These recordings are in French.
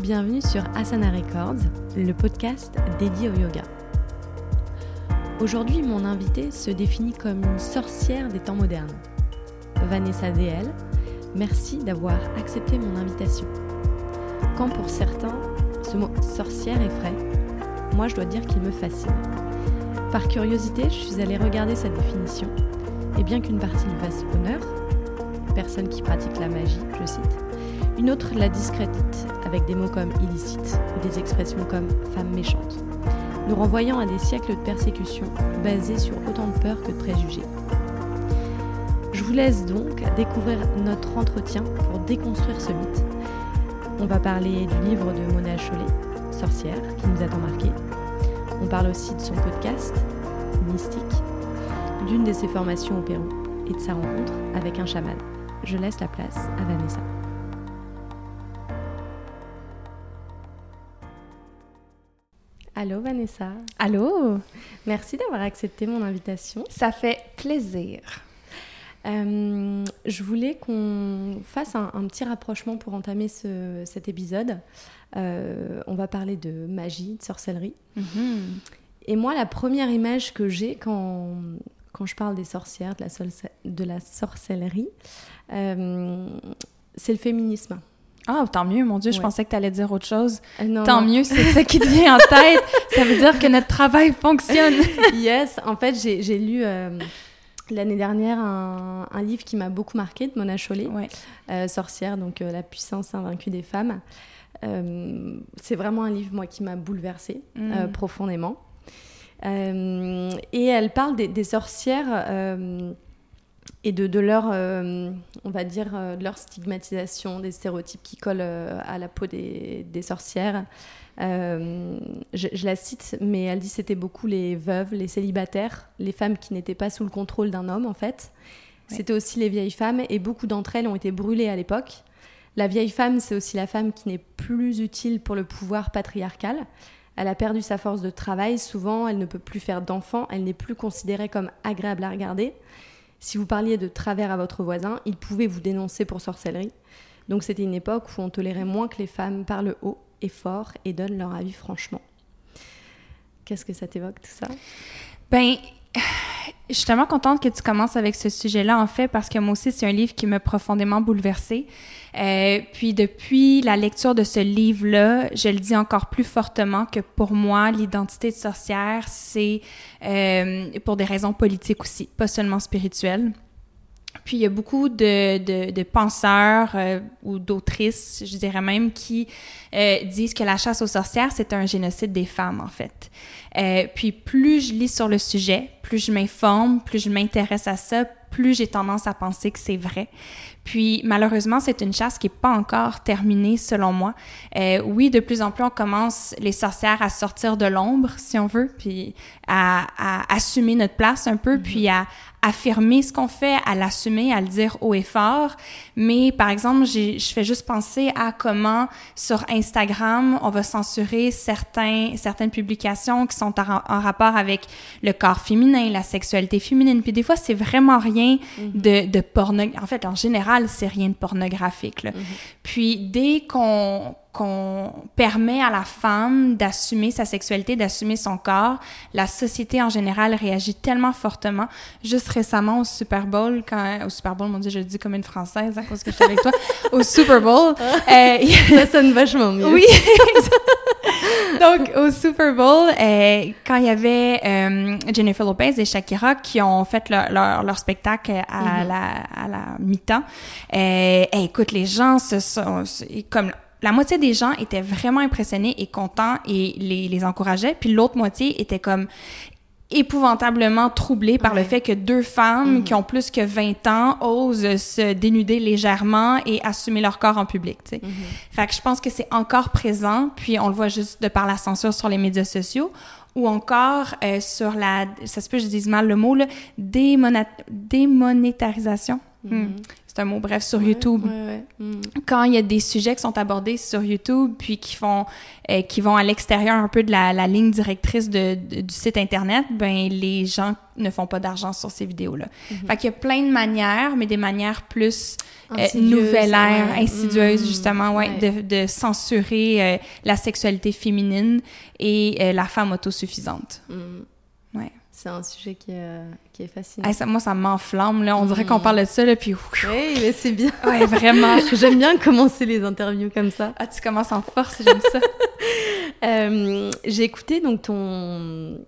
Bienvenue sur Asana Records, le podcast dédié au yoga. Aujourd'hui, mon invitée se définit comme une sorcière des temps modernes. Vanessa DL, merci d'avoir accepté mon invitation. Quand pour certains, ce mot sorcière est frais, moi je dois dire qu'il me fascine. Par curiosité, je suis allée regarder cette définition, et bien qu'une partie lui fasse honneur, personne qui pratique la magie, je cite, une autre la discrédite avec des mots comme illicite ou des expressions comme femme méchante, nous renvoyant à des siècles de persécution basés sur autant de peur que de préjugés. Je vous laisse donc découvrir notre entretien pour déconstruire ce mythe. On va parler du livre de Mona Chollet, Sorcière, qui nous a tant marqué. On parle aussi de son podcast, Mystique, d'une de ses formations au Pérou et de sa rencontre avec un chaman. Je laisse la place à Vanessa. Allô Vanessa. Allô? Merci d'avoir accepté mon invitation. Ça fait plaisir. Euh, je voulais qu'on fasse un, petit rapprochement pour entamer cet épisode. Euh, on va parler de magie, de sorcellerie. Mm-hmm. Et moi, la première image que j'ai quand, quand je parle des sorcières, de la, de la sorcellerie, euh, c'est le féminisme. Ah, tant mieux, mon Dieu, je pensais que tu allais dire autre chose. Euh, tant mieux, c'est ça qui te vient en tête. ça veut dire que notre travail fonctionne. yes, en fait, j'ai lu euh, l'année dernière un, livre qui m'a beaucoup marqué de Mona Chollet, Sorcière, donc La puissance invaincue des femmes. c'est vraiment un livre, moi, qui m'a bouleversée mm. profondément. et elle parle des, des sorcières et de, de leur, euh, on va dire, euh, de leur stigmatisation, des stéréotypes qui collent euh, à la peau des, des sorcières. Je, la cite, mais elle dit c'était beaucoup les veuves, les célibataires, les femmes qui n'étaient pas sous le contrôle d'un homme en fait. C'était aussi les vieilles femmes et beaucoup d'entre elles ont été brûlées à l'époque. La vieille femme, c'est aussi la femme qui n'est plus utile pour le pouvoir patriarcal. Elle a perdu sa force de travail, souvent elle ne peut plus faire d'enfants, elle n'est plus considérée comme agréable à regarder. Si vous parliez de travers à votre voisin, il pouvait vous dénoncer pour sorcellerie. Donc c'était une époque où on tolérait moins que les femmes parlent haut et fort et donnent leur avis franchement. Qu'est-ce que ça t'évoque tout ça? Ben, je suis tellement contente que tu commences avec ce sujet-là, en fait, parce que moi aussi, c'est un livre qui m'a profondément bouleversée. Euh, puis depuis la lecture de ce livre-là, je le dis encore plus fortement que pour moi, l'identité de sorcière, c'est euh, pour des raisons politiques aussi, pas seulement spirituelles. Puis il y a beaucoup de, de, de penseurs euh, ou d'autrices, je dirais même, qui euh, disent que la chasse aux sorcières, c'est un génocide des femmes, en fait. Euh, puis plus je lis sur le sujet, plus je m'informe, plus je m'intéresse à ça, plus j'ai tendance à penser que c'est vrai. Puis malheureusement, c'est une chasse qui n'est pas encore terminée selon moi. Euh, oui, de plus en plus, on commence les sorcières à sortir de l'ombre, si on veut, puis à, à, assumer notre place un peu, mm-hmm. puis à affirmer ce qu'on fait, à l'assumer, à le dire haut et fort. Mais par exemple, je fais juste penser à comment sur Instagram, on va censurer certains, certaines publications qui sont en, rapport avec le corps féminin, la sexualité féminine. Puis des fois, c'est vraiment rien mm-hmm. de, de pornographique. En fait, en général, c'est rien de pornographique. Là. Mm-hmm. Puis dès qu'on qu'on permet à la femme d'assumer sa sexualité, d'assumer son corps, la société en général réagit tellement fortement. Juste récemment au Super Bowl, quand au Super Bowl, mon Dieu, je le dis comme une française à cause que je suis avec toi, au Super Bowl. euh, ça sonne vachement mieux. Oui. Donc au Super Bowl, euh, quand il y avait euh, Jennifer Lopez et Shakira qui ont fait leur, leur, spectacle à, mm-hmm. la, à la mi-temps, euh, écoute, les gens se sont comme la moitié des gens étaient vraiment impressionnés et contents et les, les encourageaient, puis l'autre moitié était comme épouvantablement troublés par le fait que deux femmes mm-hmm. qui ont plus que 20 ans osent se dénuder légèrement et assumer leur corps en public. Mm-hmm. Fait que je pense que c'est encore présent, puis on le voit juste de par la censure sur les médias sociaux ou encore euh, sur la, ça se peut que je dise mal le mot, là, démonétarisation. Hmm c'est un mot bref sur YouTube. Mm. Quand il y a des sujets qui sont abordés sur YouTube puis qui font euh, qui vont à l'extérieur un peu de la, la ligne directrice de, du site internet, ben les gens ne font pas d'argent sur ces vidéos-là. Fait qu'il y a plein de manières, mais des manières plus nouvelle ère insidieuse, mmh. justement, ouais, De, de, censurer la sexualité féminine et la femme autosuffisante. Ouais. C'est un sujet qui est, qui est fascinant. ça, moi, ça m'enflamme, là. On dirait qu'on parle de ça, là, puis... Oui, mais c'est bien. Ouais, vraiment. j'aime bien commencer les interviews comme ça. Ah, tu commences en force, j'aime ça. J'ai écouté, donc, ton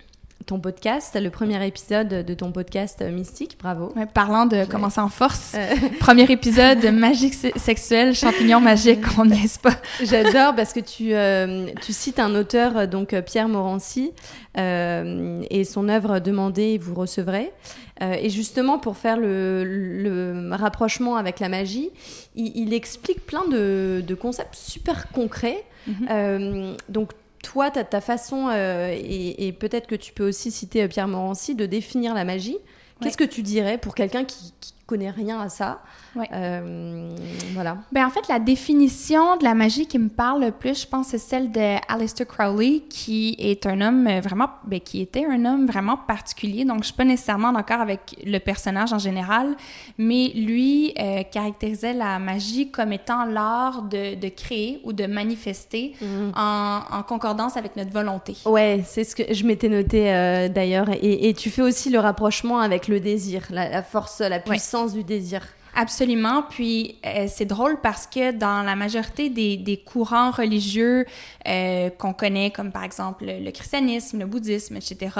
ton podcast, le premier épisode de ton podcast euh, Mystique, bravo. parlant de commencer en force, euh. premier épisode Magique sexuelle, champignon magique, on n'est pas. J'adore parce que tu, euh, tu cites un auteur, donc Pierre Morancy, et son œuvre Demandez, vous recevrez. et justement, pour faire le, le, rapprochement avec la magie, il, explique plein de, de, concepts super concrets. Mm-hmm. donc, toi, ta, ta façon, euh, et, peut-être que tu peux aussi citer euh, Pierre Morancy, de définir la magie. Qu'est-ce que tu dirais pour quelqu'un qui, qui connaît rien à ça. Euh, voilà. Ben, en fait, la définition de la magie qui me parle le plus, je pense, c'est celle de Aleister Crowley, qui est un homme vraiment, ben, qui était un homme vraiment particulier. Donc, je suis pas nécessairement d'accord avec le personnage en général, mais lui euh, caractérisait la magie comme étant l'art de, de, créer ou de manifester mhm. en, en, concordance avec notre volonté. Ouais, c'est ce que je m'étais noté euh, d'ailleurs. Et, et, tu fais aussi le rapprochement avec le désir, la, force, la puissance du désir. Absolument. Puis euh, c'est drôle parce que dans la majorité des, des courants religieux euh, qu'on connaît, comme par exemple le, christianisme, le bouddhisme, etc.,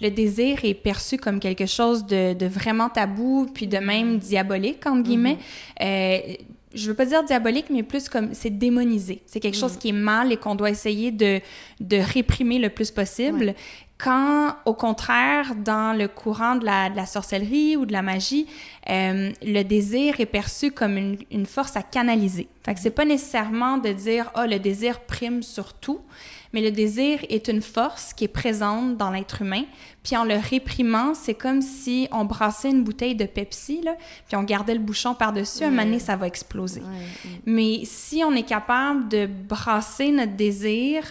le désir est perçu comme quelque chose de, de vraiment tabou, puis de même diabolique, entre guillemets. Mm-hmm. euh, je veux pas dire diabolique, mais plus comme c'est démonisé. C'est quelque chose mm. qui est mal et qu'on doit essayer de, de réprimer le plus possible. Quand, au contraire, dans le courant de la, de la sorcellerie ou de la magie, euh, le désir est perçu comme une, une, force à canaliser. Fait que c'est pas nécessairement de dire, oh, le désir prime sur tout, mais le désir est une force qui est présente dans l'être humain. Puis en le réprimant, c'est comme si on brassait une bouteille de Pepsi, là, puis on gardait le bouchon par-dessus, un moment donné, ça va exploser. Mais si on est capable de brasser notre désir,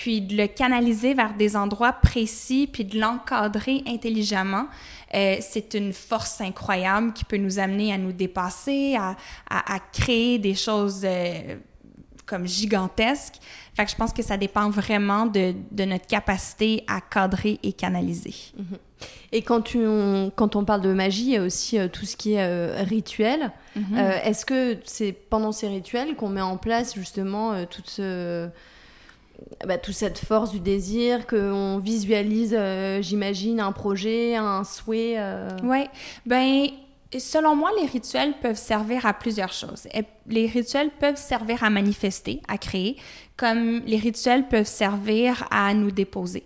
puis de le canaliser vers des endroits précis, puis de l'encadrer intelligemment, euh, c'est une force incroyable qui peut nous amener à nous dépasser, à, à, à créer des choses euh, comme gigantesques. Fait que je pense que ça dépend vraiment de, de notre capacité à cadrer et canaliser. Mm-hmm. Et quand, tu, on, quand on parle de magie, il y a aussi euh, tout ce qui est euh, rituel. Mm-hmm. Est-ce que c'est pendant ces rituels qu'on met en place justement toute ce bah, toute cette force du désir, qu'on visualise, euh, j'imagine, un projet, un souhait. Euh... Oui, ben selon moi, les rituels peuvent servir à plusieurs choses. Les rituels peuvent servir à manifester, à créer, comme les rituels peuvent servir à nous déposer.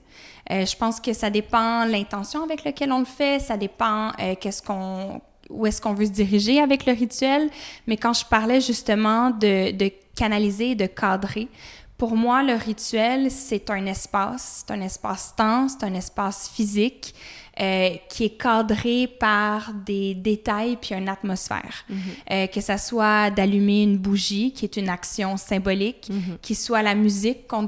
Euh, je pense que ça dépend l'intention avec laquelle on le fait, ça dépend qu'est-ce qu'on où est-ce qu'on veut se diriger avec le rituel. Mais quand je parlais justement de canaliser, de cadrer, pour moi, le rituel, c'est un espace, c'est un espace-temps, c'est un espace physique euh, qui est cadré par des détails puis une atmosphère. Mm-hmm. euh, que ça soit d'allumer une bougie, qui est une action symbolique, mm-hmm. qui soit la musique qu'on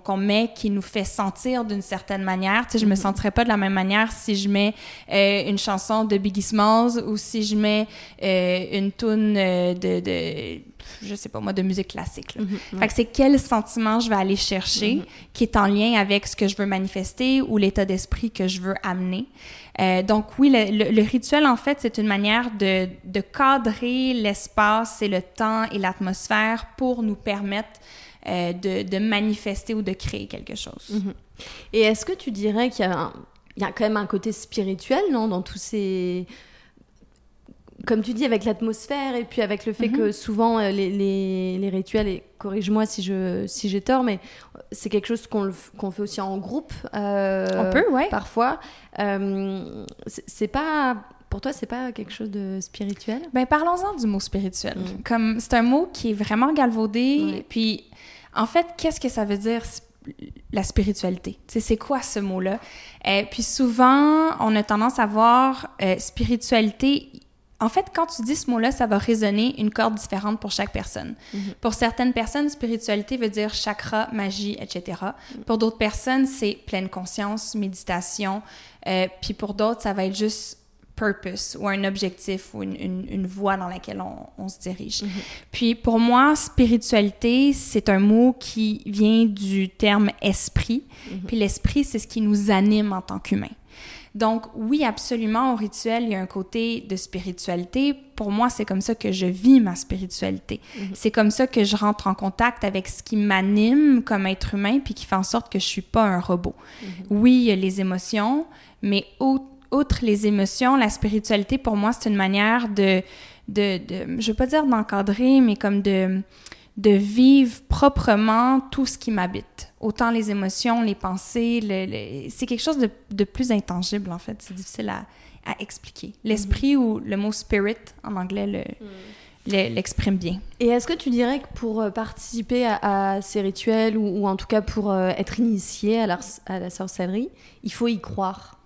qu'on met, qui nous fait sentir d'une certaine manière. Tu sais, je me mm-hmm. sentirais pas de la même manière si je mets euh, une chanson de Biggie Smalls ou si je mets euh, une tune euh, de, de je sais pas moi, de musique classique. Mm-hmm, fait que c'est quel sentiment je vais aller chercher mm-hmm. qui est en lien avec ce que je veux manifester ou l'état d'esprit que je veux amener. Euh, donc oui, le, rituel, en fait, c'est une manière de, de cadrer l'espace et le temps et l'atmosphère pour nous permettre euh, de, de, manifester ou de créer quelque chose. Mm-hmm. Et est-ce que tu dirais qu'il y a, il y a quand même un côté spirituel, non, dans tous ces comme tu dis, avec l'atmosphère et puis avec le fait que mhm. souvent euh, les, les, les, rituels, et corrige-moi si j'ai si j'ai tort, mais c'est quelque chose qu'on qu'on fait aussi en groupe. Euh, On peut, ouais. Parfois. Euh, c'est pas. Pour toi, c'est pas quelque chose de spirituel? Ben parlons-en du mot spirituel. Mm. Comme c'est un mot qui est vraiment galvaudé. Puis, en fait, qu'est-ce que ça veut dire la spiritualité? C'est quoi ce mot-là? Et puis souvent, on a tendance à voir euh, spiritualité en fait, quand tu dis ce mot-là, ça va résonner une corde différente pour chaque personne. Mhm. Pour certaines personnes, spiritualité veut dire chakra, magie, etc. Mhm. Pour d'autres personnes, c'est pleine conscience, méditation. Euh, puis pour d'autres, ça va être juste purpose ou un objectif ou une, une, une voie dans laquelle on, on se dirige. Puis pour moi, spiritualité, c'est un mot qui vient du terme esprit. Puis l'esprit, c'est ce qui nous anime en tant qu'humain. Donc oui, absolument, au rituel, il y a un côté de spiritualité. Pour moi, c'est comme ça que je vis ma spiritualité. C'est comme ça que je rentre en contact avec ce qui m'anime comme être humain, puis qui fait en sorte que je suis pas un robot. Oui, il y a les émotions, mais outre les émotions, la spiritualité, pour moi, c'est une manière de, de, de je veux pas dire d'encadrer, mais comme de, de vivre proprement tout ce qui m'habite. Autant les émotions, les pensées, le, le- c'est quelque chose de, de plus intangible, en fait. C'est difficile à, à expliquer. L'esprit ou le mot spirit, en anglais, le- le- l'exprime bien. Et est-ce que tu dirais que pour euh, participer à, à ces rituels ou, ou en tout cas pour euh, être initié à la, à la sorcellerie, il faut y croire?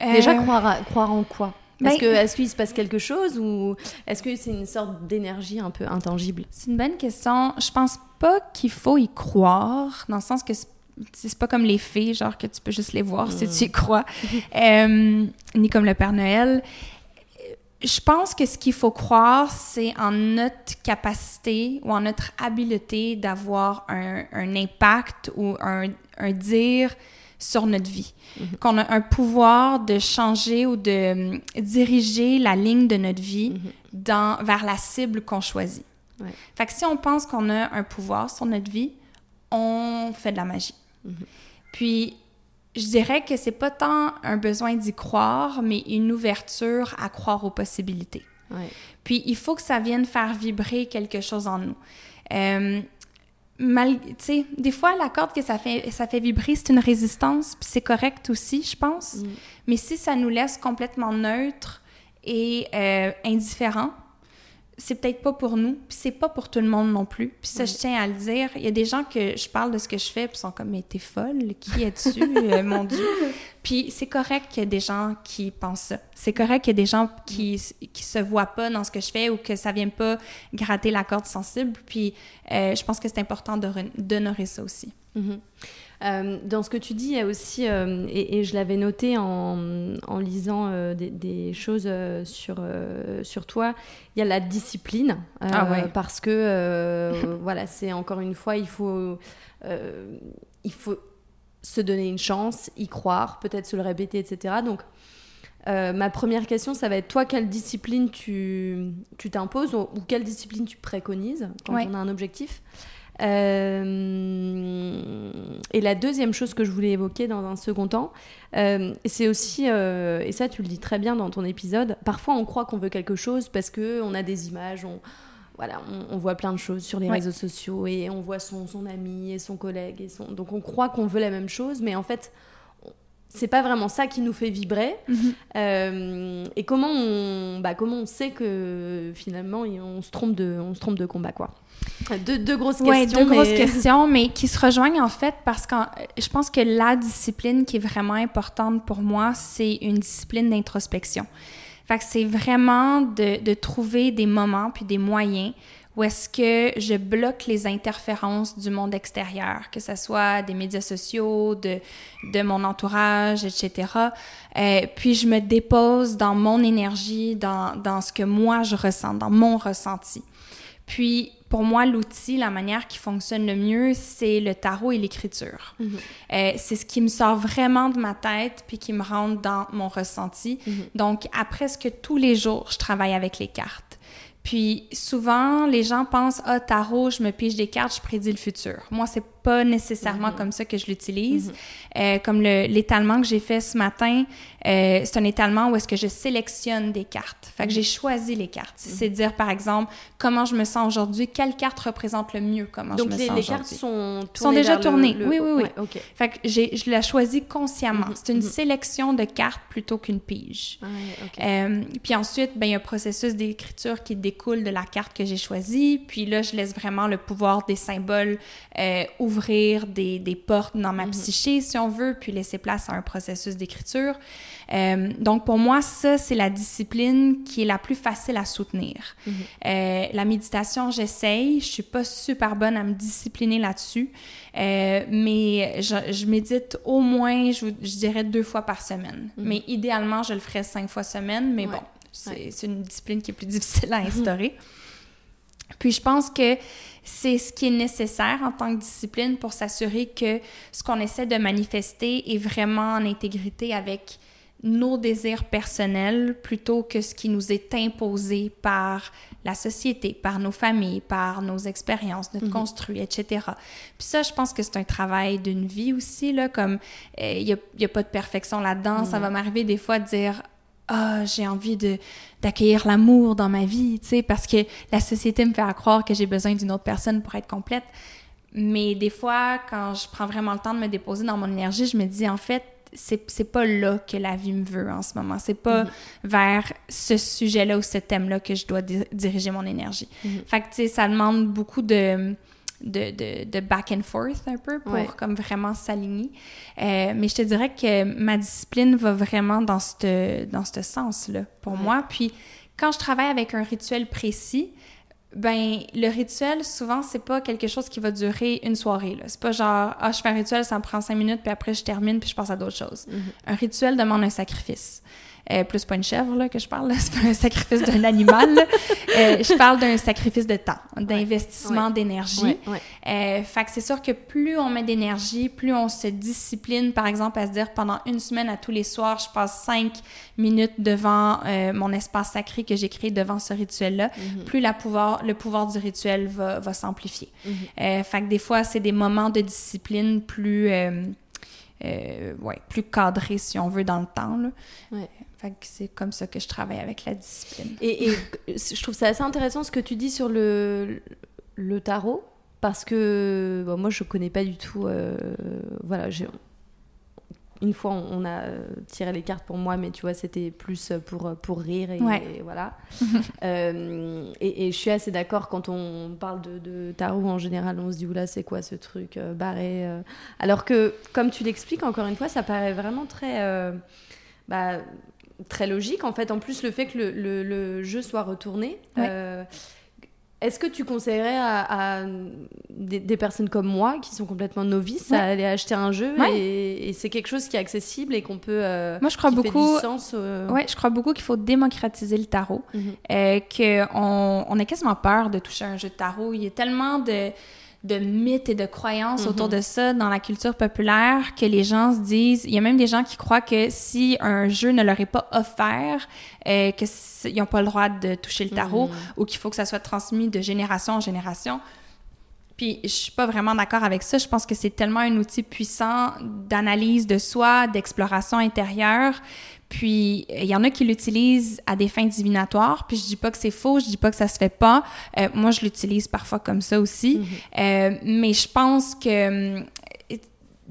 Déjà, Euh, croire, à- croire en quoi? Est-ce que- est-ce qu'il se passe quelque chose ou est-ce que c'est une sorte d'énergie un peu intangible? C'est une bonne question. Je pense pas qu'il faut y croire, dans le sens que c'est pas comme les fées, genre que tu peux juste les voir si tu y crois, Euh, ni comme le Père Noël. Je pense que ce qu'il faut croire, c'est en notre capacité ou en notre habileté d'avoir un, un impact ou un, un dire sur notre vie. Qu'on a un pouvoir de changer ou de hum, diriger la ligne de notre vie dans, vers la cible qu'on choisit. Ouais. Fait que si on pense qu'on a un pouvoir sur notre vie, on fait de la magie. Puis, je dirais que c'est pas tant un besoin d'y croire, mais une ouverture à croire aux possibilités. Ouais. Puis, il faut que ça vienne faire vibrer quelque chose en nous. Euh, mal, des fois, la corde que ça fait, ça fait vibrer, c'est une résistance, puis c'est correct aussi, je pense. Mm. Mais si ça nous laisse complètement neutre et euh, indifférent, c'est peut-être pas pour nous, puis c'est pas pour tout le monde non plus. Puis ça, je tiens à le dire. Il y a des gens que je parle de ce que je fais, puis sont comme, mais t'es folle, qui es-tu, Euh, mon Dieu? Puis c'est correct qu'il y ait des gens qui pensent ça. C'est correct qu'il y ait des gens qui, qui se voient pas dans ce que je fais ou que ça vient pas gratter la corde sensible. Puis euh, je pense que c'est important d'honorer ça aussi. Mhm. Euh, dans ce que tu dis, il y a aussi, euh, et, et je l'avais noté en, en lisant euh, des, des choses sur, sur toi, il y a la discipline. Ah ouais. Parce que, voilà, c'est encore une fois, il faut, il faut se donner une chance, y croire, peut-être se le répéter, etc. Donc, ma première question, ça va être toi, quelle discipline tu tu t'imposes ou, ou quelle discipline tu préconises quand Ouais. on a un objectif? Et la deuxième chose que je voulais évoquer dans un second temps, euh, c'est aussi, euh, et ça tu le dis très bien dans ton épisode, parfois on croit qu'on veut quelque chose parce que on a des images, on, voilà, on, on voit plein de choses sur les Ouais. réseaux sociaux et on voit son, son ami et son collègue. Et son... Donc on croit qu'on veut la même chose, mais en fait, c'est pas vraiment ça qui nous fait vibrer. Euh, et comment on, bah, comment on sait que finalement on se trompe de, on se trompe de combat quoi? Deux, deux grosses Ouais, questions. deux grosses questions, mais qui se rejoignent en fait parce que je pense que la discipline qui est vraiment importante pour moi, c'est une discipline d'introspection. Fait que c'est vraiment de, de trouver des moments puis des moyens où est-ce que je bloque les interférences du monde extérieur, que ce soit des médias sociaux, de, de mon entourage, etc. Euh, puis je me dépose dans mon énergie, dans, dans ce que moi je ressens, dans mon ressenti. Puis, pour moi, l'outil, la manière qui fonctionne le mieux, c'est le tarot et l'écriture. Mhm. Euh, c'est ce qui me sort vraiment de ma tête puis qui me rentre dans mon ressenti. Mhm. Donc, à presque tous les jours, je travaille avec les cartes. Puis souvent, les gens pensent ah tarot, je me pige des cartes, je prédis le futur. Moi, c'est pas nécessairement Mhm. comme ça que je l'utilise. Euh, comme le- l'étalement que j'ai fait ce matin, euh, c'est un étalement où est-ce que je sélectionne des cartes. Fait que j'ai choisi les cartes. C'est dire par exemple comment je me sens aujourd'hui, quelle carte représente le mieux comment Donc je me les, sens les cartes sont, Sont tournées déjà vers le- tournées. le- Oui, oui, oui. Ouais. Fait que je l'ai choisi consciemment. Mhm, C'est une mhm. sélection de cartes plutôt qu'une pige. Ouais, ok. Euh, puis ensuite, ben, il y a un processus d'écriture qui découle de la carte que j'ai choisie. Puis là, je laisse vraiment le pouvoir des symboles euh, ouvrir des, des portes dans ma Mhm. psyché, si on veut, puis laisser place à un processus d'écriture. Euh, donc, pour moi, ça, c'est la discipline qui est la plus facile à soutenir. Mhm. Euh, la méditation, j'essaye. Je suis pas super bonne à me discipliner là-dessus, Euh, mais je, je médite au moins, je, dirais, deux fois par semaine. Mhm. Mais idéalement, je le ferais cinq fois semaine, mais Ouais. bon, c'est Ouais. c'est une discipline qui est plus difficile à instaurer. Puis je pense que c'est ce qui est nécessaire en tant que discipline pour s'assurer que ce qu'on essaie de manifester est vraiment en intégrité avec nos désirs personnels plutôt que ce qui nous est imposé par la société, par nos familles, par nos expériences, notre Mhm. construit, etc. Puis ça, je pense que c'est un travail d'une vie aussi, là, comme euh, il n'y a, y a pas de perfection là-dedans. Ça va m'arriver des fois de dire ah, j'ai envie de d'accueillir l'amour dans ma vie, tu sais, parce que la société me fait croire que j'ai besoin d'une autre personne pour être complète. Mais des fois, quand je prends vraiment le temps de me déposer dans mon énergie, je me dis en fait, c'est pas là que la vie me veut en ce moment. C'est pas Mhm. vers ce sujet-là ou ce thème-là que je dois di- diriger mon énergie. Mhm. Fait que, tu sais, ça demande beaucoup de, de, de, de back and forth un peu pour Ouais. comme vraiment s'aligner. Euh, mais je te dirais que ma discipline va vraiment dans ce dans sens-là pour Ouais. moi. Puis quand je travaille avec un rituel précis, ben le rituel souvent c'est pas quelque chose qui va durer une soirée là. C'est pas genre ah je fais un rituel ça me prend cinq minutes puis après je termine puis je passe à d'autres choses. Mhm. Un rituel demande un sacrifice. Euh, plus pas une chèvre là, que je parle, là. c'est pas un sacrifice d'un animal. Euh, je parle d'un sacrifice de temps, d'investissement d'énergie. Ouais. Euh, fait que c'est sûr que plus on met d'énergie, plus on se discipline, par exemple, à se dire pendant une semaine, à tous les soirs, je passe cinq minutes devant euh, mon espace sacré que j'ai créé devant ce rituel-là, Mhm. plus la pouvoir, le pouvoir du rituel va, va s'amplifier. Euh, fait que des fois, c'est des moments de discipline plus, euh, ouais, plus cadrés, si on veut, dans le temps. Là. Ouais. Fait que c'est comme ça que je travaille avec la discipline. Et, et je trouve ça assez intéressant ce que tu dis sur le, le tarot, parce que bon, moi je connais pas du tout. euh, voilà, j'ai. Une fois, on a euh, tiré les cartes pour moi, mais tu vois, c'était plus pour, pour rire et, Ouais. et voilà. Euh, et, et je suis assez d'accord quand on parle de, de tarot en général, on se dit oula, c'est quoi ce truc euh, barré euh. Alors que, comme tu l'expliques, encore une fois, ça paraît vraiment très. euh, bah, très logique. En fait, en plus, le fait que le, le- le jeu soit retourné, Ouais. Est-ce que tu conseillerais à, à des, des personnes comme moi, qui sont complètement novices, Ouais. à aller acheter un jeu Ouais. et, et c'est quelque chose qui est accessible et qu'on peut... euh, Moi, je crois beaucoup. Sens, euh, Ouais, je crois beaucoup qu'il faut démocratiser le tarot. mhm. euh, qu'on on a quasiment peur de toucher un jeu de tarot. Il y a tellement de, de mythes et de croyances autour de ça dans la culture populaire que les gens se disent... Il y a même des gens qui croient que si un jeu ne leur est pas offert, euh, qu'ils n'ont pas le droit de toucher le tarot Mhm. ou qu'il faut que ça soit transmis de génération en génération. Puis je suis pas vraiment d'accord avec ça. Je pense que c'est tellement un outil puissant d'analyse de soi, d'exploration intérieure. Puis il y en a qui l'utilisent à des fins divinatoires. Puis je dis pas que c'est faux, je dis pas que ça se fait pas. Euh, moi, je l'utilise parfois comme ça aussi. Mhm. Euh, mais je pense que hum,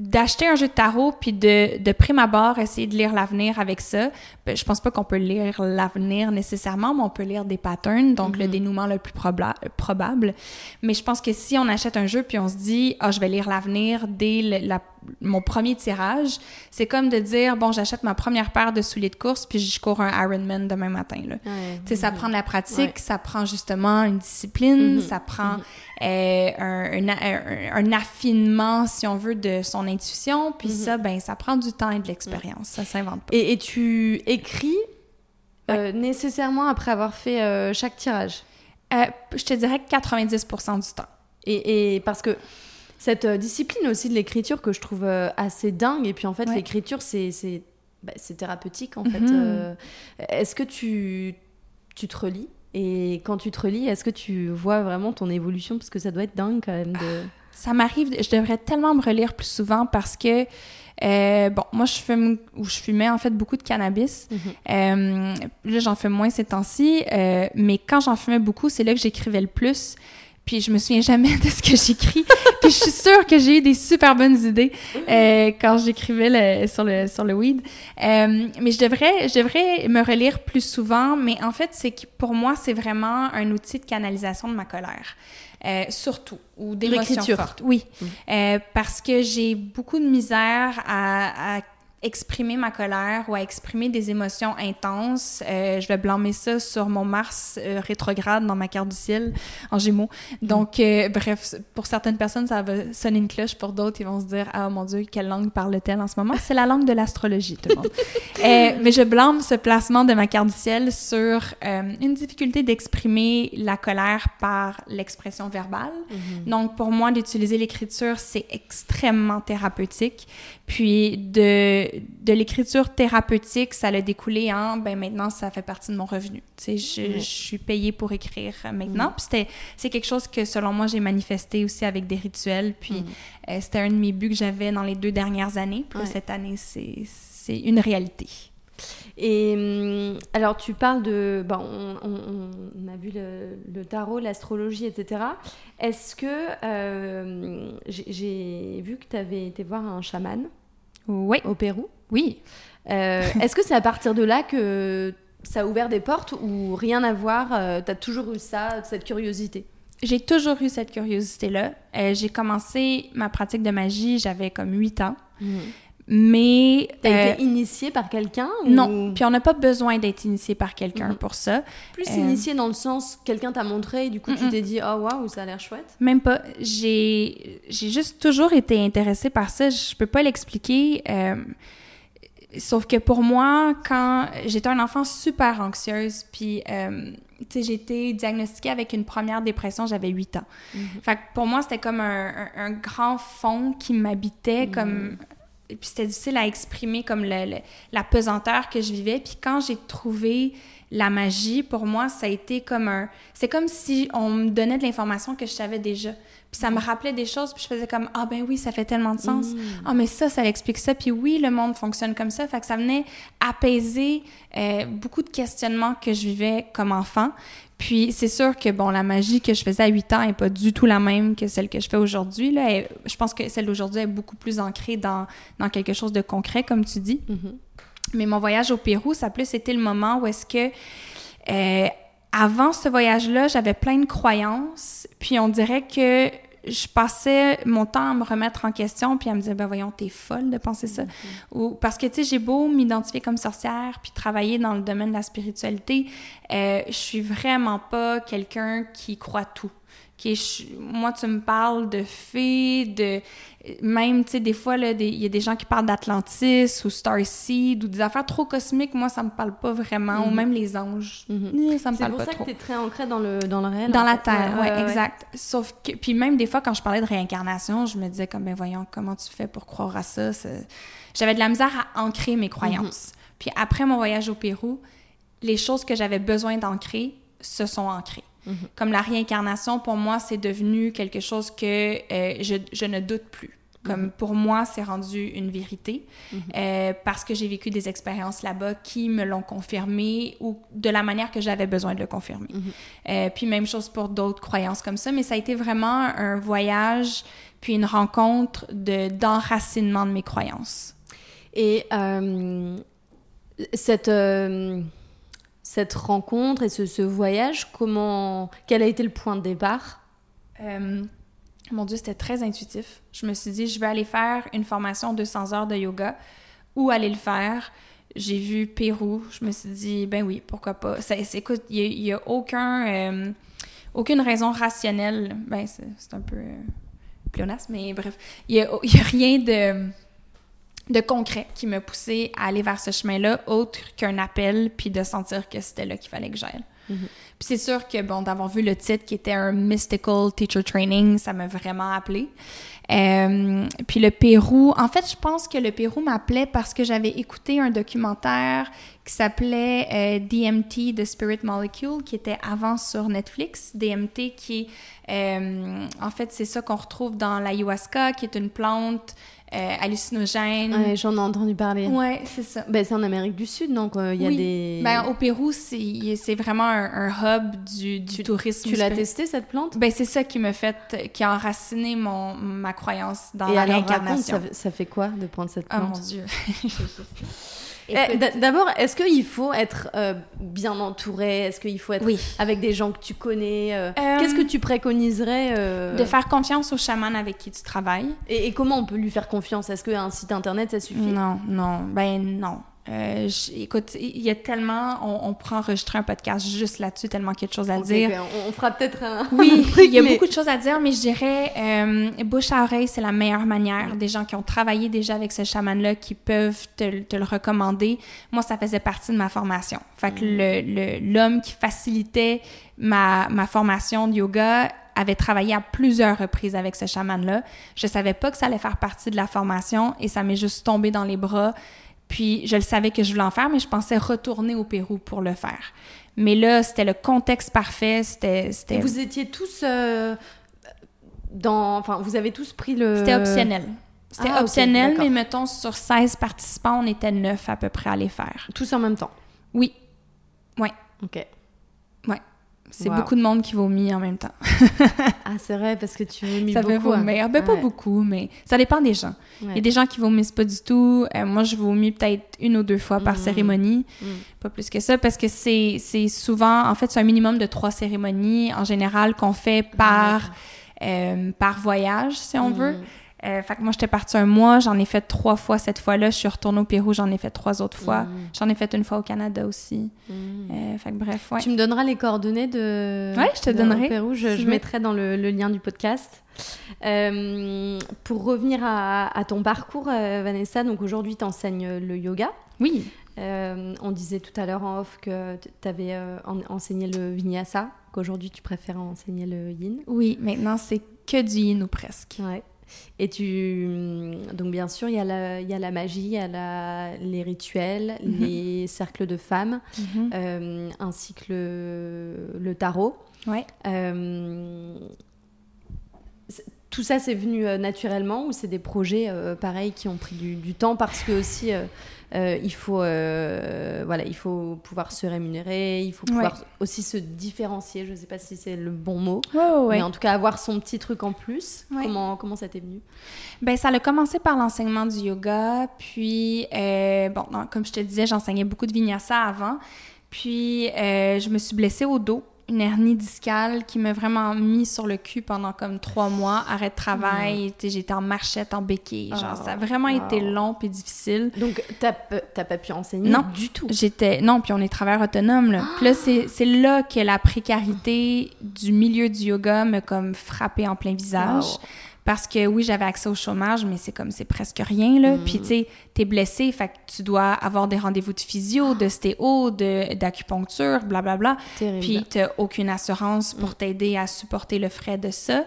d'acheter un jeu de tarot puis de, de prime abord essayer de lire l'avenir avec ça, ben, je pense pas qu'on peut lire l'avenir nécessairement, mais on peut lire des patterns, donc le Mhm. dénouement le plus probla- probable. Mais je pense que si on achète un jeu puis on se dit ah je vais lire l'avenir dès le- la- mon premier tirage, c'est comme de dire bon j'achète ma première paire de souliers de course puis je cours un Ironman demain matin là. Ouais. Tu sais, ça prend de la pratique, Ouais. ça prend justement une discipline, Mhm. ça prend Mhm. euh, un, un, un- un affinement, si on veut, de son intuition. Puis Mhm. ça, ben, ça prend du temps et de l'expérience. Ça s'invente pas. Et, et tu écris euh, nécessairement après avoir fait euh, chaque tirage? Euh, je te dirais que 90% du temps. Et, et parce que cette discipline aussi de l'écriture que je trouve assez dingue, et puis en fait, Ouais. l'écriture, c'est bah, c'est thérapeutique en fait. Mhm. Est-ce que tu, tu te relis? Et quand tu te relis, est-ce que tu vois vraiment ton évolution? Parce que ça doit être dingue quand même de. Ça m'arrive, je devrais tellement me relire plus souvent parce que, euh, bon, moi, je fume, ou je fumais en fait beaucoup de cannabis. Euh, là, j'en fais moins ces temps-ci, euh, mais quand j'en fumais beaucoup, c'est là que j'écrivais le plus. puis je me souviens jamais de ce que j'écris. puis je suis sûre que j'ai eu des super bonnes idées euh, quand j'écrivais sur le sur le weed. Mais je devrais je devrais me relire plus souvent. Mais en fait, c'est que pour moi, c'est vraiment un outil de canalisation de ma colère. Euh, surtout, ou d'émotions fortes. Oui, mmh. euh, parce que j'ai beaucoup de misère à, à exprimer ma colère ou à exprimer des émotions intenses. Euh, je vais blâmer ça sur mon Mars euh, rétrograde dans ma carte du ciel en Gémeaux. Donc, euh, bref, pour certaines personnes, ça va sonner une cloche. Pour d'autres, ils vont se dire « Ah, mon Dieu, quelle langue parle-t-elle en ce moment? » C'est la langue de l'astrologie, tout le monde. mais je blâme ce placement de ma carte du ciel sur une difficulté d'exprimer la colère par l'expression verbale. Mm-hmm. Donc, pour moi, d'utiliser l'écriture, c'est extrêmement thérapeutique. Puis de, de l'écriture thérapeutique, ça l'a découlé en, ben maintenant, ça fait partie de mon revenu. Tu sais, je, je suis payée pour écrire maintenant. Mm. Puis c'était, c'est quelque chose que, selon moi, j'ai manifesté aussi avec des rituels. Puis mm. euh, c'était un de mes buts que j'avais dans les deux dernières années. Puis cette année, c'est, c'est une réalité. Et hum, alors, tu parles de. Bon, on, a vu le, tarot, l'astrologie, etc. Est-ce que. Euh, j'ai vu que tu avais été voir un chaman? Oui. Au Pérou. Oui. Euh, est-ce que c'est à partir de là que ça a ouvert des portes ou rien à voir euh, Tu as toujours eu ça, cette curiosité? J'ai toujours eu cette curiosité-là. j'ai commencé ma pratique de magie, j'avais comme 8 ans. Mmh. Mais. T'as été euh, initié par quelqu'un Non. Puis on n'a pas besoin d'être initié par quelqu'un mhm. pour ça. Plus euh, initié dans le sens, quelqu'un t'a montré et du coup tu t'es dit, oh waouh, ça a l'air chouette Même pas. J'ai juste toujours été intéressée par ça. Je peux pas l'expliquer. Euh, sauf que pour moi, quand j'étais un enfant super anxieuse, puis j'ai été diagnostiquée avec une première dépression, j'avais 8 ans. Mhm. Fait que pour moi, c'était comme un, grand fond qui m'habitait, mhm. comme puis c'était difficile à exprimer comme le, la pesanteur que je vivais. Puis quand j'ai trouvé la magie, pour moi, ça a été comme un... C'est comme si on me donnait de l'information que je savais déjà. Puis ça me rappelait des choses, puis je faisais comme ah ben oui, ça fait tellement de sens. Mm. Ah mais ça, ça explique ça. Puis oui, le monde fonctionne comme ça. Fait que ça venait apaiser euh, beaucoup de questionnements que je vivais comme enfant. Puis c'est sûr que bon, la magie que je faisais à 8 ans n'est pas du tout la même que celle que je fais aujourd'hui. Là, je pense que celle d'aujourd'hui est beaucoup plus ancrée dans, dans quelque chose de concret, comme tu dis. Mm-hmm. Mais mon voyage au Pérou, ça a plus été le moment où est-ce que euh, avant ce voyage-là, j'avais plein de croyances, puis on dirait que je passais mon temps à me remettre en question, puis à me dire, ben voyons, t'es folle de penser ça. Mm-hmm. Ou parce que, tu sais, j'ai beau m'identifier comme sorcière, puis travailler dans le domaine de la spiritualité, euh, je suis vraiment pas quelqu'un qui croit tout moi, tu me parles de fées, de... Même, tu sais, des fois, il y a des gens qui parlent d'Atlantis ou Starseed ou des affaires trop cosmiques. Moi, ça me parle pas vraiment. Ou mhm. même les anges. Mhm. Ça me parle pas trop. C'est pour ça que tu es très ancré dans le, dans le réel. Dans la Terre, oui, exact. Sauf que... Puis même, des fois, quand je parlais de réincarnation, je me disais comme, ben voyons, comment tu fais pour croire à ça? J'avais de la misère à ancrer mes croyances. Mhm. Puis après mon voyage au Pérou, les choses que j'avais besoin d'ancrer se sont ancrées. Mhm. Comme la réincarnation, pour moi, c'est devenu quelque chose que euh, je, je, ne doute plus. Comme mhm. pour moi, c'est rendu une vérité mhm. euh, parce que j'ai vécu des expériences là-bas qui me l'ont confirmé ou de la manière que j'avais besoin de le confirmer. Euh, puis même chose pour d'autres croyances comme ça, mais ça a été vraiment un voyage puis une rencontre de d'enracinement de mes croyances. Et cette cette rencontre et ce, voyage, comment, quel a été le point de départ? Euh, Mon Dieu, c'était très intuitif. Je me suis dit, je vais aller faire une formation 200 heures de yoga. Où aller le faire? J'ai vu Pérou. Je me suis dit, ben oui, pourquoi pas? Ça, écoute, il n'y a, aucun, euh, aucune raison rationnelle. Ben, c'est un peu euh, mais bref, il n'y a, a rien de de concret qui m'a poussé à aller vers ce chemin-là, autre qu'un appel, puis de sentir que c'était là qu'il fallait que j'aille. Mhm. Puis c'est sûr que, bon, d'avoir vu le titre qui était un Mystical Teacher Training, ça m'a vraiment appelé. Euh, puis le Pérou, en fait, je pense que le Pérou m'appelait parce que j'avais écouté un documentaire qui s'appelait euh, DMT, The Spirit Molecule, qui était avant sur Netflix. DMT qui euh, en fait, c'est ça qu'on retrouve dans l'ayahuasca, qui est une plante euh, hallucinogène. Ouais, J'en ai entendu parler. Ouais, c'est ça. Ben, c'est en Amérique du Sud, donc euh, il y a Oui. des... Ben, au Pérou, c'est c'est vraiment un, un hub du, du tourisme. tu l'as testé, cette plante? Ben, c'est ça qui me fait, qui a enraciné mon, ma croyance dans Et la alors, raconte, ça, ça fait quoi de prendre cette Oh mon plante Dieu. Eh, D'abord, est-ce qu'il faut être euh, bien entouré? Est-ce qu'il faut être Oui. avec des gens que tu connais euh, Euh, Qu'est-ce que tu préconiserais De faire confiance au chaman avec qui tu travailles. et, et comment on peut lui faire confiance? Est-ce qu'un site internet, ça suffit? Non, non, ben non. Euh, je- écoute, il y a tellement, on, on pourrait enregistrer un podcast juste là-dessus, tellement qu'il y a de choses à dire. ok, on, on fera peut-être un, Oui, il y a mais- beaucoup de choses à dire, mais je dirais euh, bouche à oreille, c'est la meilleure manière. Des gens qui ont travaillé déjà avec ce chaman-là, qui peuvent te, te le recommander. Moi, ça faisait partie de ma formation. Fait que le- le- l'homme qui facilitait ma, ma formation de yoga avait travaillé à plusieurs reprises avec ce chaman-là. Je savais pas que ça allait faire partie de la formation et ça m'est juste tombé dans les bras. Puis je le savais que je voulais en faire, mais je pensais retourner au Pérou pour le faire. Mais là, c'était le contexte parfait. C'était, vous étiez tous euh, dans... Enfin, vous avez tous pris le... C'était optionnel. C'était Ah, optionnel, mais mettons, sur 16 participants, on était 9 à peu près à les faire. Tous en même temps Oui, Ok. C'est Wow. beaucoup de monde qui vomit en même temps. Ah, c'est vrai, parce que tu vomis ça beaucoup. veut hein. vomir. Ben, pas Ouais. beaucoup, mais ça dépend des gens. Il y a des gens qui vomissent pas du tout. Euh, moi, je vomis peut-être une ou deux fois par Mhm. cérémonie. Mhm. Pas plus que ça, parce que c'est souvent... En fait, c'est un minimum de trois cérémonies, en général, qu'on fait par, euh, par voyage, si on Mhm. veut. Euh, fait que moi, j'étais partie un mois, j'en ai fait trois fois cette fois-là. Je suis retournée au Pérou, j'en ai fait trois autres fois. Mhm. J'en ai fait une fois au Canada aussi. Euh, fait que bref, ouais. Tu me donneras les coordonnées de. Ouais, je te de- donnerai, au Pérou. Je, si mettrai dans le, le lien du podcast. Euh, pour revenir à, à ton parcours, euh, Vanessa, donc aujourd'hui, tu enseignes le yoga. Oui, on disait tout à l'heure en off que tu avais enseigné le vinyasa, qu'aujourd'hui tu préfères enseigner le yin. oui, maintenant c'est que du yin ou presque. Ouais. Et tu. Donc, bien sûr, il y, a la- il y a la magie, il y a la- les rituels, Mhm. les cercles de femmes, Mhm. euh, ainsi que le, le tarot. Ouais. Euh, tout ça, c'est venu euh, naturellement ou c'est des projets pareils qui ont pris du, du temps parce que aussi euh, il faut euh, voilà il faut pouvoir se rémunérer, il faut pouvoir aussi se différencier. Je ne sais pas si c'est le bon mot, ouais, mais en tout cas avoir son petit truc en plus. Ouais. Comment comment ça t'est venu? Ben, ça a commencé par l'enseignement du yoga, puis, euh, bon, non, comme je te disais, j'enseignais beaucoup de vinyasa avant, puis je me suis blessée au dos, une hernie discale qui m'a vraiment mis sur le cul pendant comme trois mois, arrêt de travail, j'étais en marchette, en béquille, genre, ça a vraiment wow. été long puis difficile. Donc t'as pas pu enseigner Non. du tout? J'étais. Non, puis on est travailleur autonome, là. Puis là, c'est c'est là que la précarité du milieu du yoga m'a comme frappé en plein visage. Wow. Parce que oui, j'avais accès au chômage, mais c'est comme, c'est presque rien, là. Mm. Puis, tu sais, t'es blessé, fait que tu dois avoir des rendez-vous de physio, de stéo, de- d'acupuncture, blablabla. Terrible. Puis, t'as aucune assurance pour t'aider à supporter le frais de ça.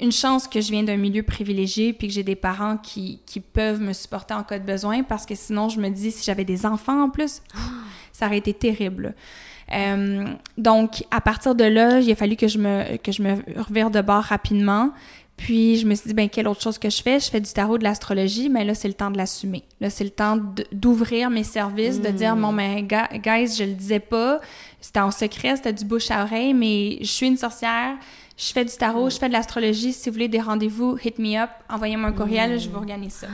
Une chance que je viens d'un milieu privilégié puis que j'ai des parents qui, qui peuvent me supporter en cas de besoin parce que sinon, je me dis, si j'avais des enfants en plus, ça aurait été terrible. Euh, donc, à partir de là, il a fallu que je me, que je me revire de bord rapidement. Puis, je me suis dit, ben, quelle autre chose que je fais? Je fais du tarot, de l'astrologie, mais là, c'est le temps de l'assumer. Là, c'est le temps d'ouvrir mes services, de dire, Mm. bon, ben, guys, je le disais pas, c'était en secret, c'était du bouche à oreille, mais je suis une sorcière, je fais du tarot, je fais de l'astrologie. Si vous voulez des rendez-vous, hit me up, envoyez-moi un courriel, je vous organise ça.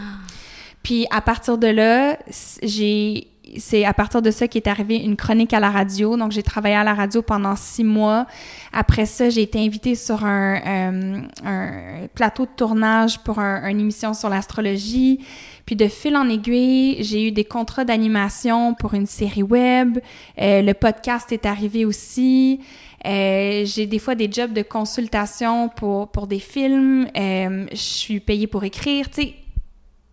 Puis à partir de là, j'ai c'est à partir de ça qu'est arrivée une chronique à la radio. Donc, j'ai travaillé à la radio pendant six mois. Après ça, j'ai été invitée sur un, euh, un plateau de tournage pour un- une émission sur l'astrologie. Puis, de fil en aiguille, j'ai eu des contrats d'animation pour une série web. Euh, le podcast est arrivé aussi. Euh, j'ai des fois des jobs de consultation pour, pour des films. Je suis payée pour écrire. Tu sais,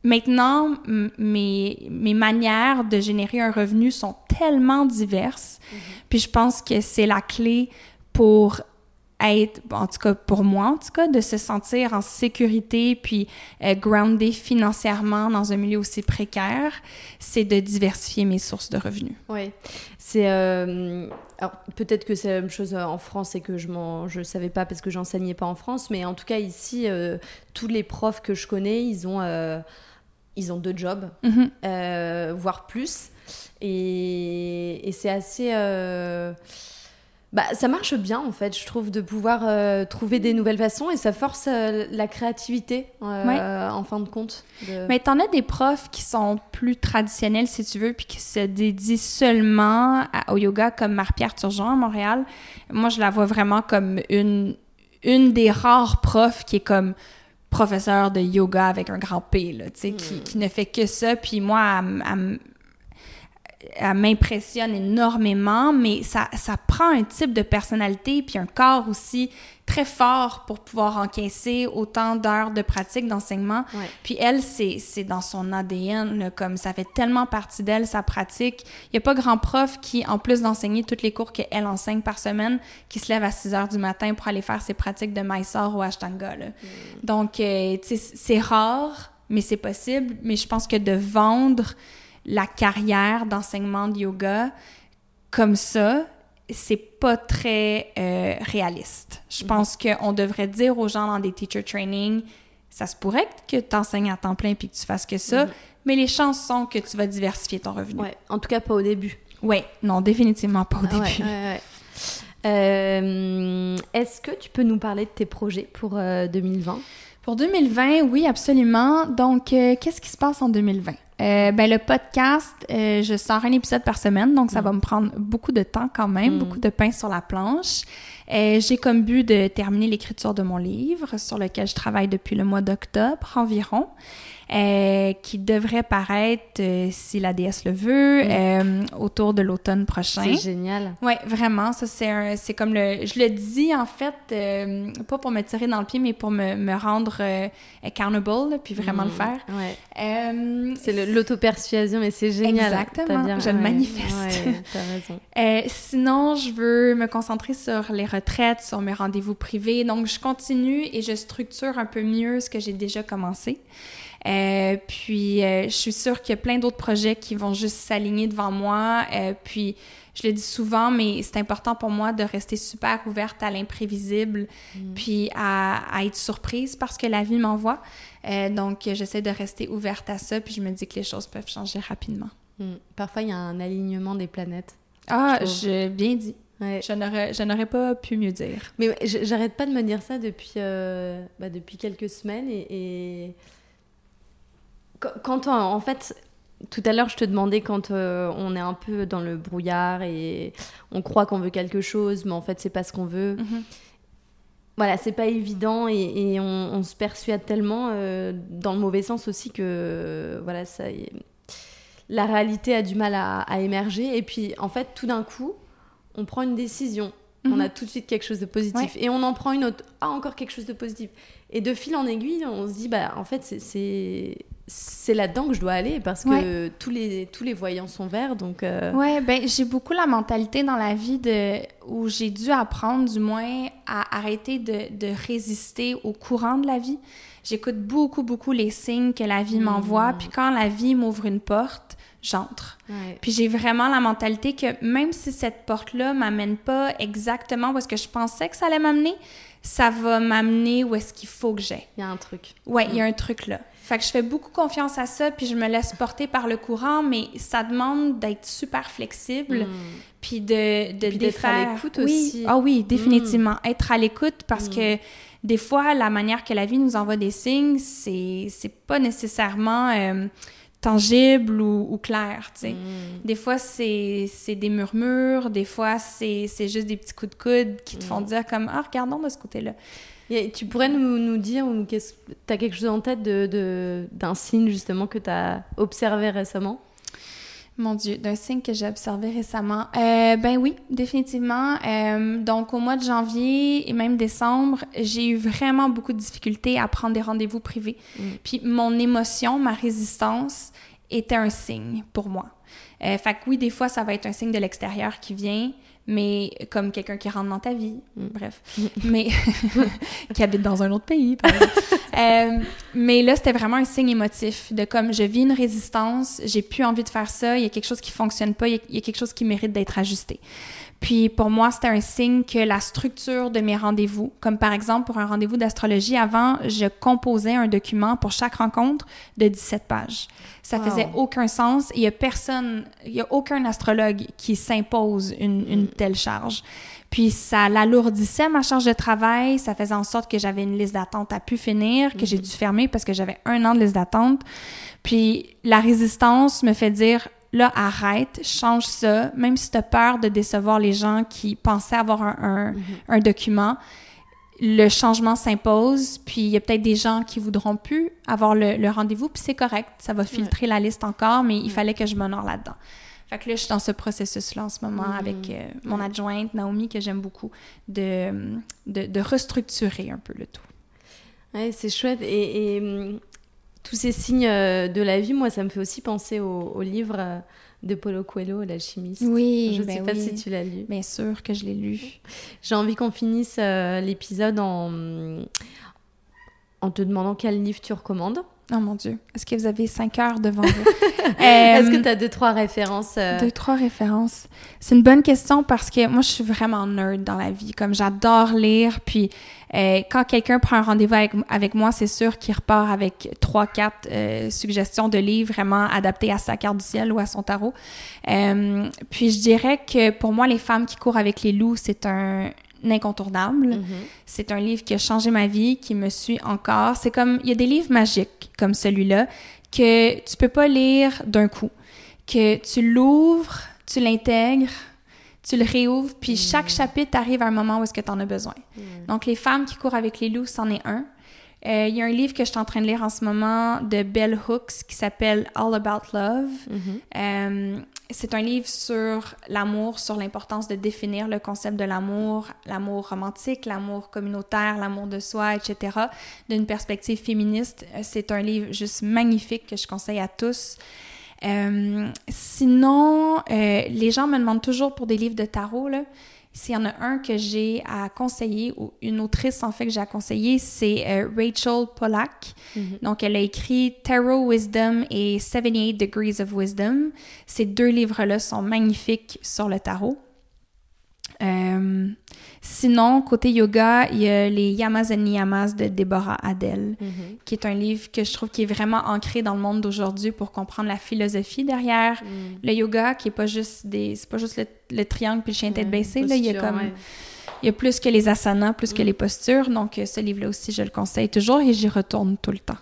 maintenant, mes, mes manières de générer un revenu sont tellement diverses. Puis je pense que c'est la clé pour être, en tout cas pour moi en tout cas, de se sentir en sécurité puis euh, groundé financièrement dans un milieu aussi précaire, c'est de diversifier mes sources de revenus. Oui, c'est euh, alors peut-être que c'est la même chose en France et que je m'en je savais pas parce que j'enseignais pas en France, mais en tout cas ici euh, tous les profs que je connais ils ont euh, ils ont deux jobs, Mhm. voire plus, et, et c'est assez bah, ça marche bien en fait, je trouve, de pouvoir euh, trouver des nouvelles façons et ça force euh, la créativité euh, Ouais. en fin de compte. de- Mais t'en as des profs qui sont plus traditionnels, si tu veux, puis qui se dédient seulement à- au yoga, comme Marie-Pierre Turgeon à Montréal. Moi, je la vois vraiment comme une, une des rares profs qui est comme professeur de yoga avec un grand P, là, tu sais, qui, qui ne fait que ça. Puis moi, elle elle elle m'impressionne énormément, mais ça, ça prend un type de personnalité puis un corps aussi très fort pour pouvoir encaisser autant d'heures de pratique d'enseignement. Ouais. Puis elle, c'est c'est dans son ADN, là, comme ça fait tellement partie d'elle, sa pratique. Il n'y a pas grand prof qui, en plus d'enseigner tous les cours qu'elle enseigne par semaine, qui se lève à 6 heures du matin pour aller faire ses pratiques de Mysore ou Ashtanga. là. Donc, euh, c'est rare, mais c'est possible. Mais je pense que de vendre la carrière d'enseignement de yoga comme ça, c'est pas très euh, réaliste. Je pense qu'on devrait dire aux gens dans des teacher training, ça se pourrait que tu enseignes à temps plein puis que tu fasses que ça, mais les chances sont que tu vas diversifier ton revenu. Ouais, en tout cas pas au début. Ouais, non, définitivement pas au Ah début. ouais, ouais. Euh, Est-ce que tu peux nous parler de tes projets pour euh, 2020 Pour 2020, oui, absolument. Donc, euh, qu'est-ce qui se passe en 2020? Euh, ben, le podcast, euh, je sors un épisode par semaine, donc ça va me prendre beaucoup de temps quand même, Mm. beaucoup de pain sur la planche. Euh, J'ai comme but de terminer l'écriture de mon livre, sur lequel je travaille depuis le mois d'octobre environ, euh, qui devrait paraître, euh, si la déesse le veut, euh, autour de l'automne prochain. C'est génial. Oui, vraiment. Ça, c'est un- c'est comme le. Je le dis, en fait, euh, pas pour me tirer dans le pied, mais pour me, me rendre euh, accountable, là, puis vraiment le Mm, faire. Ouais. Euh, C'est le- l'auto-persuasion, mais c'est génial. Exactement. Bien- Je le manifeste. ouais, T'as raison. euh, sinon, je veux me concentrer sur les retraites, sur mes rendez-vous privés. Donc, je continue et je structure un peu mieux ce que j'ai déjà commencé. Euh, puis, euh, je suis sûre qu'il y a plein d'autres projets qui vont juste s'aligner devant moi. Euh, puis, je le dis souvent, mais c'est important pour moi de rester super ouverte à l'imprévisible, puis à, à être surprise parce que la vie m'envoie. Donc, j'essaie de rester ouverte à ça, puis je me dis que les choses peuvent changer rapidement. Mm. Parfois, il y a un alignement des planètes. Ah, Je bien dit. Ouais. Je n'aurais, pas pu mieux dire. Mais ouais, j'arrête pas de me dire ça depuis, bah, depuis quelques semaines. Et, et... Quand, on- en fait, tout à l'heure, je te demandais quand euh, on est un peu dans le brouillard et on croit qu'on veut quelque chose, mais en fait, c'est pas ce qu'on veut. Mhm. Voilà, c'est pas évident et, et on, on se persuade tellement euh, dans le mauvais sens aussi que euh, voilà, ça, la réalité a du mal à, à émerger. Et puis, en fait, tout d'un coup, on prend une décision. On Mhm. a tout de suite quelque chose de positif. Et on en prend une autre. Ah, encore quelque chose de positif. Et de fil en aiguille, on se dit, bah, en fait, c'est- c'est là-dedans que je dois aller parce que tous, les, tous les voyants sont verts. Donc, euh, Ouais, ben j'ai beaucoup la mentalité dans la vie de où j'ai dû apprendre du moins à arrêter de, de résister au courant de la vie. J'écoute beaucoup beaucoup les signes que la vie m'envoie, puis quand la vie m'ouvre une porte, j'entre. ouais. Puis j'ai vraiment la mentalité que même si cette porte-là m'amène pas exactement où est-ce que je pensais que ça allait m'amener, ça va m'amener où est-ce qu'il faut que j'aille. il y a un truc. Ouais, il y a un truc là. Fait que je fais beaucoup confiance à ça, puis je me laisse porter par le courant, mais ça demande d'être super flexible, Mm. puis de, de Puis d'être à défaire. l'écoute aussi. Ah oui, définitivement. Mm. Être à l'écoute parce que des fois, la manière que la vie nous envoie des signes, c'est c'est pas nécessairement euh, tangible ou, ou clair, tu sais. Mm. Des fois, c'est des murmures, des fois, c'est juste des petits coups de coude qui te Mm. font dire comme « Ah, regardons de ce côté-là ». Tu pourrais nous, nous dire, ou qu'est-ce- t'as quelque chose en tête de, de- d'un signe justement que tu as observé récemment? Mon Dieu, d'un signe que j'ai observé récemment. Euh, ben oui, définitivement. Euh, donc, au mois de janvier et même décembre, j'ai eu vraiment beaucoup de difficultés à prendre des rendez-vous privés. Mm. Puis mon émotion, ma résistance était un signe pour moi. Euh, fait que oui, des fois, ça va être un signe de l'extérieur qui vient, mais comme quelqu'un qui rentre dans ta vie, Mm. bref, mais qui habite dans un autre pays. par. Euh, mais là, c'était vraiment un signe émotif de comme je vis une résistance, j'ai plus envie de faire ça, il y a quelque chose qui fonctionne pas, il y a- il y, a quelque chose qui mérite d'être ajusté. Puis pour moi, c'était un signe que la structure de mes rendez-vous, comme par exemple pour un rendez-vous d'astrologie, avant, je composais un document pour chaque rencontre de 17 pages. Ça Wow. faisait aucun sens. Il y a personne, il y a aucun astrologue qui s'impose une, une telle charge. Puis ça l'alourdissait ma charge de travail, ça faisait en sorte que j'avais une liste d'attente à pu finir, que j'ai dû fermer parce que j'avais un an de liste d'attente. Puis la résistance me fait dire là arrête, change ça, même si tu as peur de décevoir les gens qui pensaient avoir un, un- un document. Le changement s'impose, puis il y a peut-être des gens qui voudront plus avoir le, le rendez-vous, puis c'est correct, ça va filtrer la liste encore, mais il fallait que je m'honore là-dedans. Fait que là, je suis dans ce processus-là en ce moment Mhm. avec euh, mon adjointe, Naomi, que j'aime beaucoup, de, de, de restructurer un peu le tout. Ouais, c'est chouette. Et, et, hum, tous ces signes euh, de la vie, moi, ça me fait aussi penser au, au livre euh, de Paulo Coelho, L'alchimiste. Oui, Je ben sais pas oui. si tu l'as lu. Bien sûr que je l'ai lu. J'ai envie qu'on finisse euh, l'épisode en, en te demandant quel livre tu recommandes. Oh mon Dieu, est-ce que vous avez cinq heures devant vous? Est-ce Euh, que tu as deux, trois références euh, Deux, trois références. C'est une bonne question parce que moi, je suis vraiment nerd dans la vie. Comme j'adore lire, puis euh, quand quelqu'un prend un rendez-vous avec, avec moi, c'est sûr qu'il repart avec trois, quatre suggestions de livres vraiment adaptés à sa carte du ciel ou à son tarot. Puis je dirais que pour moi, Les femmes qui courent avec les loups, c'est un incontournable. mhm. C'est un livre qui a changé ma vie, qui me suit encore. C'est comme, il y a des livres magiques comme celui-là que tu peux pas lire d'un coup. Que tu l'ouvres, tu l'intègres, tu le réouvres, puis chaque chapitre arrive à un moment où est-ce que tu en as besoin. Donc, Les femmes qui courent avec les loups, c'en est un. Euh, Il y a un livre que je suis en train de lire en ce moment de Bell Hooks qui s'appelle All About Love. Mhm. Euh, c'est un livre sur l'amour, sur l'importance de définir le concept de l'amour, l'amour romantique, l'amour communautaire, l'amour de soi, etc., d'une perspective féministe. Euh, C'est un livre juste magnifique que je conseille à tous. Euh, sinon, euh, les gens me demandent toujours pour des livres de tarot, là. S'il y en a un que j'ai à conseiller, ou une autrice en fait que j'ai à conseiller, c'est euh, Rachel Pollack. Mhm. Donc, elle a écrit Tarot Wisdom et 78 Degrees of Wisdom. Ces deux livres-là sont magnifiques sur le tarot. Euh, sinon, côté yoga, il y a les Yamas and Niyamas de Deborah Adele, Mhm. qui est un livre que je trouve qui est vraiment ancré dans le monde d'aujourd'hui pour comprendre la philosophie derrière Mhm. le yoga, qui est pas juste des, c'est pas juste le, le triangle puis le chien tête Ouais, baissée. Là, il y a comme ouais. il y a plus que les asanas, plus que Mm. les postures. Donc, euh, ce livre-là aussi, je le conseille toujours et j'y retourne tout le temps.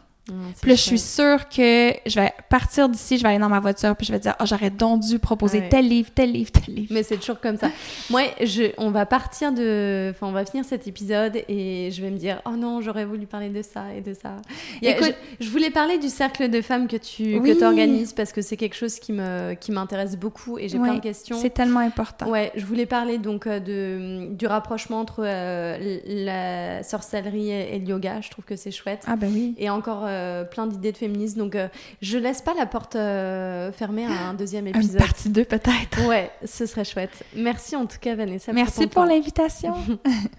Puis là, je suis sûre que je vais partir d'ici, je vais aller dans ma voiture, puis je vais dire, oh, j'aurais donc dû proposer Ouais. tel livre, tel livre, tel livre. Mais c'est toujours comme ça. Moi, je, on va partir de. Enfin, on va finir cet épisode et je vais me dire Oh non, j'aurais voulu parler de ça et de ça. Écoute- je, je voulais parler du cercle de femmes que tu Oui. que organises parce que c'est quelque chose qui me qui m'intéresse beaucoup et j'ai Ouais, plein de questions. C'est tellement important. Ouais, je voulais parler donc euh, de, du rapprochement entre euh, la sorcellerie et, et le yoga. Je trouve que c'est chouette. Ah ben oui. Et encore euh, plein d'idées de féminisme. Donc, euh, je laisse pas la porte euh, fermée à un deuxième Une épisode. partie 2 peut-être. Ouais, ce serait chouette. Merci en tout cas, Vanessa. Merci pour temps. l'invitation.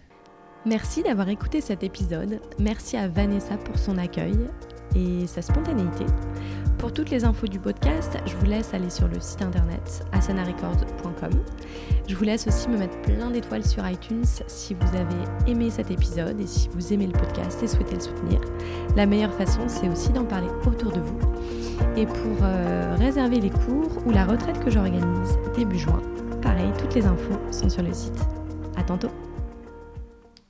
Merci d'avoir écouté cet épisode. Merci à Vanessa pour son accueil et sa spontanéité. Pour toutes les infos du podcast, je vous laisse aller sur le site internet asanarecords.com. Je vous laisse aussi me mettre plein d'étoiles sur iTunes si vous avez aimé cet épisode et si vous aimez le podcast et souhaitez le soutenir. La meilleure façon, c'est aussi d'en parler autour de vous. Et pour euh, réserver les cours ou la retraite que j'organise début juin, pareil, toutes les infos sont sur le site. À tantôt